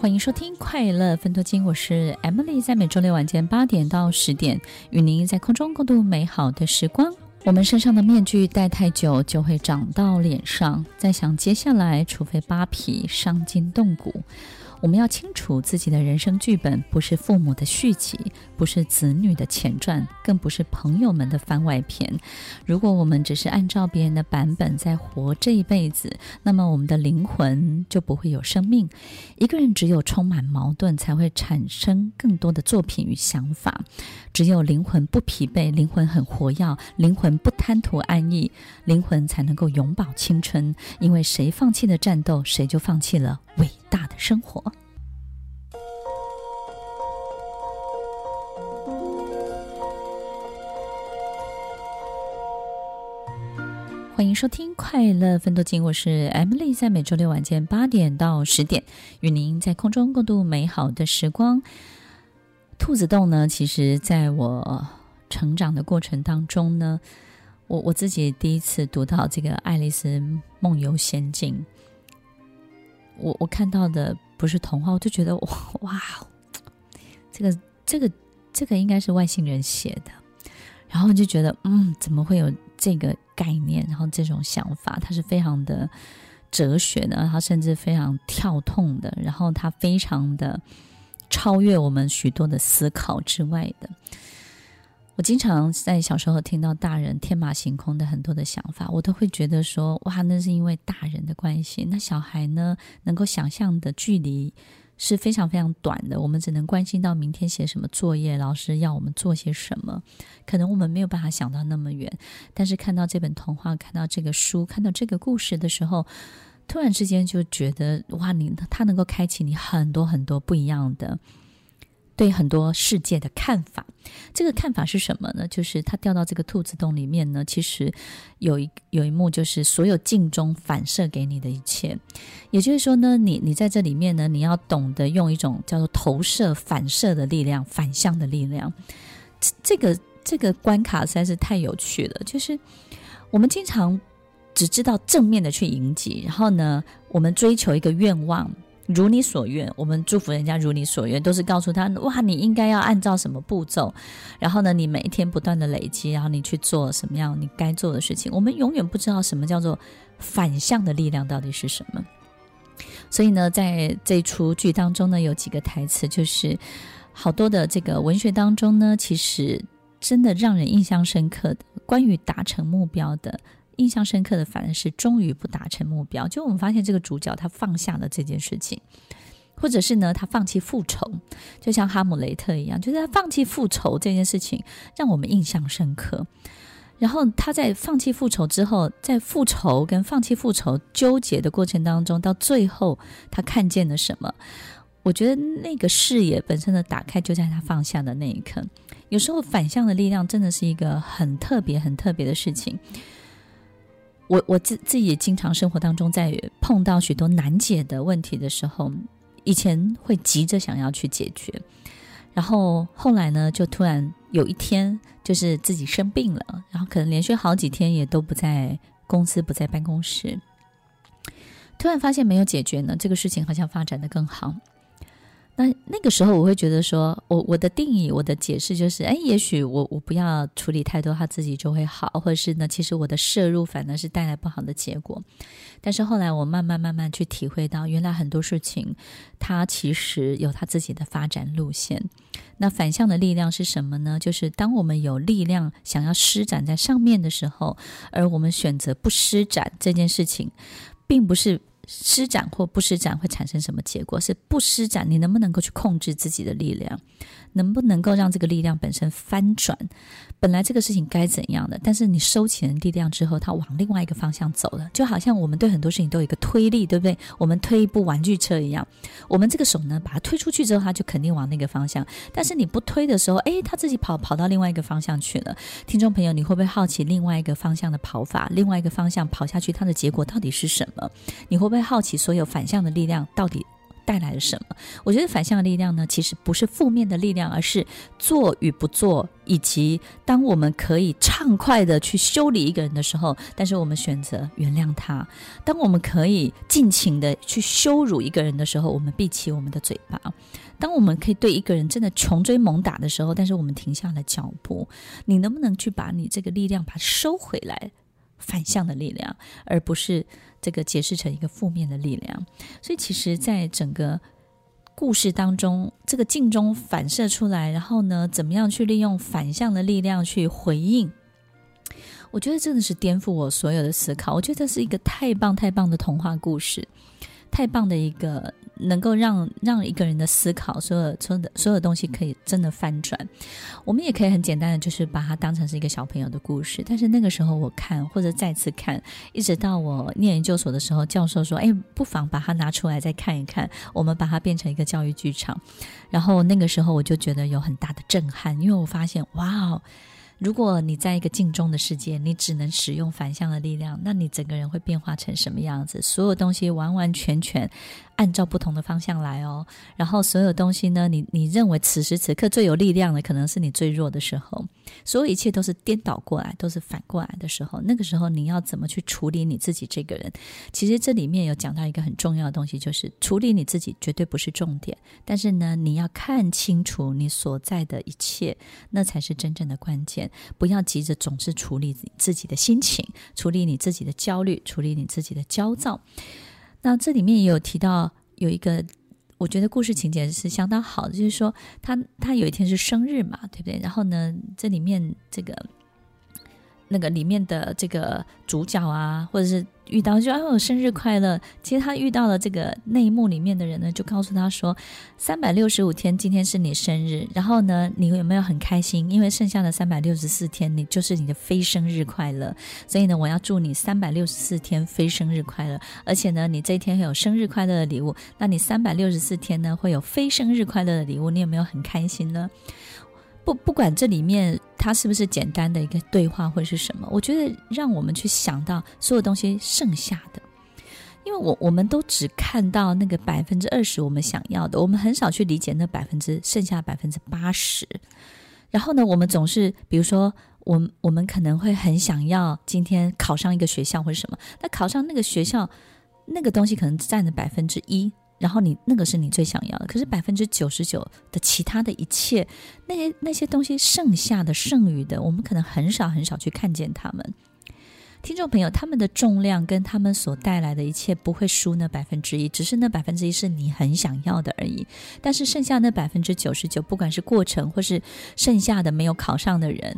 欢迎收听《快乐分多金》，我是 Emily，在每周六晚间八点到十点，与您在空中共度美好的时光。我们身上的面具戴太久，就会长到脸上。再想接下来，除非扒皮，伤筋动骨。我们要清楚自己的人生剧本，不是父母的续集，不是子女的前传，更不是朋友们的番外篇。如果我们只是按照别人的版本在活这一辈子，那么我们的灵魂就不会有生命。一个人只有充满矛盾，才会产生更多的作品与想法。只有灵魂不疲惫，灵魂很活跃，灵魂不贪图安逸，灵魂才能够永葆青春。因为谁放弃了战斗，谁就放弃了伟生活。欢迎收听《快乐分多金》，我是 Emily，在每周六晚间八点到十点，与您在空中共度美好的时光。兔子洞呢，其实在我成长的过程当中呢，我我自己第一次读到这个《爱丽丝梦游仙境》，我我看到的不是童话，我就觉得哇，这个这个这个应该是外星人写的，然后就觉得嗯，怎么会有这个概念，然后这种想法，它是非常的哲学的，它甚至非常跳痛的，然后它非常的。超越我们许多的思考之外的，我经常在小时候听到大人天马行空的很多的想法，我都会觉得说，哇，那是因为大人的关系。那小孩呢，能够想象的距离是非常非常短的。我们只能关心到明天写什么作业，老师要我们做些什么，可能我们没有办法想到那么远。但是看到这本童话，看到这个书，看到这个故事的时候，突然之间就觉得哇，你他能够开启你很多很多不一样的对很多世界的看法。这个看法是什么呢？就是他掉到这个兔子洞里面呢，其实有一有一幕就是所有镜中反射给你的一切。也就是说呢，你你在这里面呢，你要懂得用一种叫做投射、反射的力量、反向的力量。这个这个关卡实在是太有趣了。就是我们经常。只知道正面的去迎击，然后呢，我们追求一个愿望，如你所愿，我们祝福人家如你所愿，都是告诉他，哇，你应该要按照什么步骤，然后呢，你每一天不断的累积，然后你去做什么样你该做的事情。我们永远不知道什么叫做反向的力量到底是什么。所以呢，在这出剧当中呢，有几个台词，就是好多的这个文学当中呢，其实真的让人印象深刻的，关于达成目标的。印象深刻的反而是终于不达成目标，就我们发现这个主角他放下了这件事情，或者是呢他放弃复仇，就像哈姆雷特一样，就是他放弃复仇这件事情让我们印象深刻。然后他在放弃复仇之后，在复仇跟放弃复仇纠结的过程当中，到最后他看见了什么？我觉得那个视野本身的打开就在他放下的那一刻。有时候反向的力量真的是一个很特别、很特别的事情。我我自自己也经常生活当中，在碰到许多难解的问题的时候，以前会急着想要去解决，然后后来呢，就突然有一天，就是自己生病了，然后可能连续好几天也都不在公司，不在办公室，突然发现没有解决呢，这个事情好像发展的更好。那那个时候，我会觉得说，我我的定义，我的解释就是，哎，也许我我不要处理太多，他自己就会好，或者是呢，其实我的摄入反而是带来不好的结果。但是后来我慢慢慢慢去体会到，原来很多事情，它其实有它自己的发展路线。那反向的力量是什么呢？就是当我们有力量想要施展在上面的时候，而我们选择不施展这件事情，并不是。施展或不施展会产生什么结果？是不施展，你能不能够去控制自己的力量？能不能够让这个力量本身翻转？本来这个事情该怎样的，但是你收起了力量之后，它往另外一个方向走了。就好像我们对很多事情都有一个推力，对不对？我们推一部玩具车一样，我们这个手呢，把它推出去之后，它就肯定往那个方向。但是你不推的时候，诶，它自己跑跑到另外一个方向去了。听众朋友，你会不会好奇另外一个方向的跑法？另外一个方向跑下去，它的结果到底是什么？你会不会好奇所有反向的力量到底带来了什么？我觉得反向的力量呢，其实不是负面的力量，而是做与不做，以及当我们可以畅快的去修理一个人的时候，但是我们选择原谅他；当我们可以尽情的去羞辱一个人的时候，我们闭起我们的嘴巴；当我们可以对一个人真的穷追猛打的时候，但是我们停下了脚步。你能不能去把你这个力量把它收回来？反向的力量，而不是这个解释成一个负面的力量。所以，其实，在整个故事当中，这个镜中反射出来，然后呢，怎么样去利用反向的力量去回应？我觉得真的是颠覆我所有的思考。我觉得这是一个太棒太棒的童话故事，太棒的一个。能够让让一个人的思考，所有所有的所有东西可以真的翻转。我们也可以很简单的，就是把它当成是一个小朋友的故事。但是那个时候我看，或者再次看，一直到我念研究所的时候，教授说：“哎，不妨把它拿出来再看一看。”我们把它变成一个教育剧场。然后那个时候我就觉得有很大的震撼，因为我发现，哇哦！如果你在一个镜中的世界，你只能使用反向的力量，那你整个人会变化成什么样子？所有东西完完全全按照不同的方向来哦。然后所有东西呢，你你认为此时此刻最有力量的，可能是你最弱的时候。所有一切都是颠倒过来，都是反过来的时候，那个时候你要怎么去处理你自己这个人？其实这里面有讲到一个很重要的东西，就是处理你自己绝对不是重点，但是呢，你要看清楚你所在的一切，那才是真正的关键。不要急着总是处理自己的心情，处理你自己的焦虑，处理你自己的焦躁。那这里面也有提到有一个，我觉得故事情节是相当好的，就是说他他有一天是生日嘛，对不对？然后呢，这里面这个那个里面的这个主角啊，或者是。遇到就哦，生日快乐！其实他遇到了这个内幕里面的人呢，就告诉他说，三百六十五天，今天是你生日。然后呢，你有没有很开心？因为剩下的三百六十四天，你就是你的非生日快乐。所以呢，我要祝你三百六十四天非生日快乐。而且呢，你这一天会有生日快乐的礼物。那你三百六十四天呢，会有非生日快乐的礼物。你有没有很开心呢？不，不管这里面它是不是简单的一个对话或者是什么，我觉得让我们去想到所有东西剩下的，因为我我们都只看到那个百分之二十我们想要的，我们很少去理解那百分之剩下百分之八十。然后呢，我们总是比如说，我我们可能会很想要今天考上一个学校或者什么，那考上那个学校那个东西可能占了百分之一。然后你那个是你最想要的，可是百分之九十九的其他的一切，那些那些东西剩下的剩余的，我们可能很少很少去看见他们。听众朋友，他们的重量跟他们所带来的一切不会输那百分之一，只是那百分之一是你很想要的而已。但是剩下那百分之九十九，不管是过程或是剩下的没有考上的人。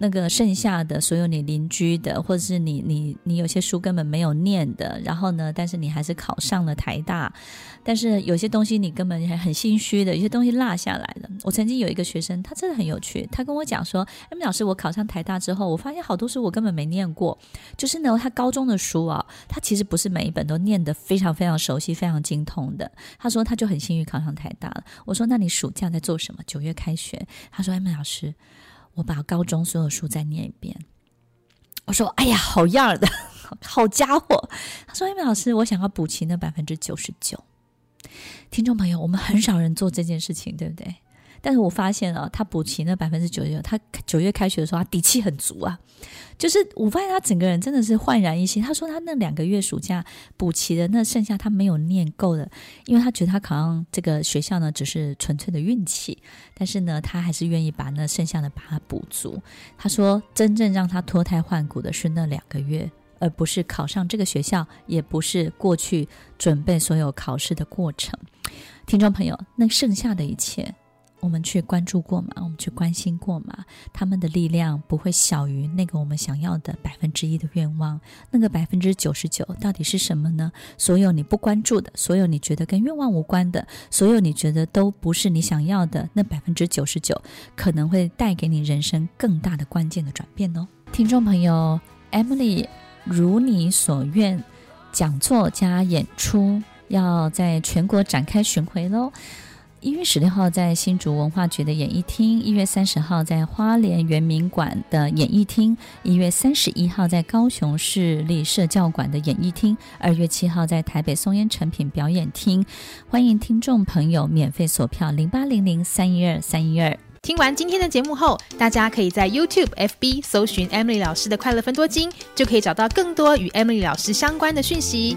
那个剩下的所有你邻居的，或者是你你你有些书根本没有念的，然后呢，但是你还是考上了台大，但是有些东西你根本还很心虚的，有些东西落下来了。我曾经有一个学生，他真的很有趣，他跟我讲说：“哎，老师，我考上台大之后，我发现好多书我根本没念过，就是呢，他高中的书啊，他其实不是每一本都念得非常非常熟悉、非常精通的。他说他就很幸运考上台大了。我说那你暑假在做什么？九月开学。他说：哎，老师。”我把高中所有书再念一遍。我说：“哎呀，好样的，好家伙！”他说：“艾美老师，我想要补齐那百分之九十九。”听众朋友，我们很少人做这件事情，对不对？但是我发现啊，他补齐那百分之九十九，他九月开学的时候，他底气很足啊。就是我发现他整个人真的是焕然一新。他说他那两个月暑假补齐的那剩下他没有念够的，因为他觉得他考上这个学校呢，只是纯粹的运气。但是呢，他还是愿意把那剩下的把它补足。他说，真正让他脱胎换骨的是那两个月，而不是考上这个学校，也不是过去准备所有考试的过程。听众朋友，那剩下的一切。我们去关注过吗？我们去关心过吗？他们的力量不会小于那个我们想要的百分之一的愿望。那个百分之九十九到底是什么呢？所有你不关注的，所有你觉得跟愿望无关的，所有你觉得都不是你想要的，那百分之九十九可能会带给你人生更大的关键的转变哦。听众朋友，Emily 如你所愿，讲座加演出要在全国展开巡回喽。一月十六号在新竹文化局的演艺厅，一月三十号在花莲圆明馆的演艺厅，一月三十一号在高雄市立社教馆的演艺厅，二月七号在台北松烟成品表演厅。欢迎听众朋友免费索票零八零零三一二三一二。听完今天的节目后，大家可以在 YouTube、FB 搜寻 Emily 老师的快乐分多金，就可以找到更多与 Emily 老师相关的讯息。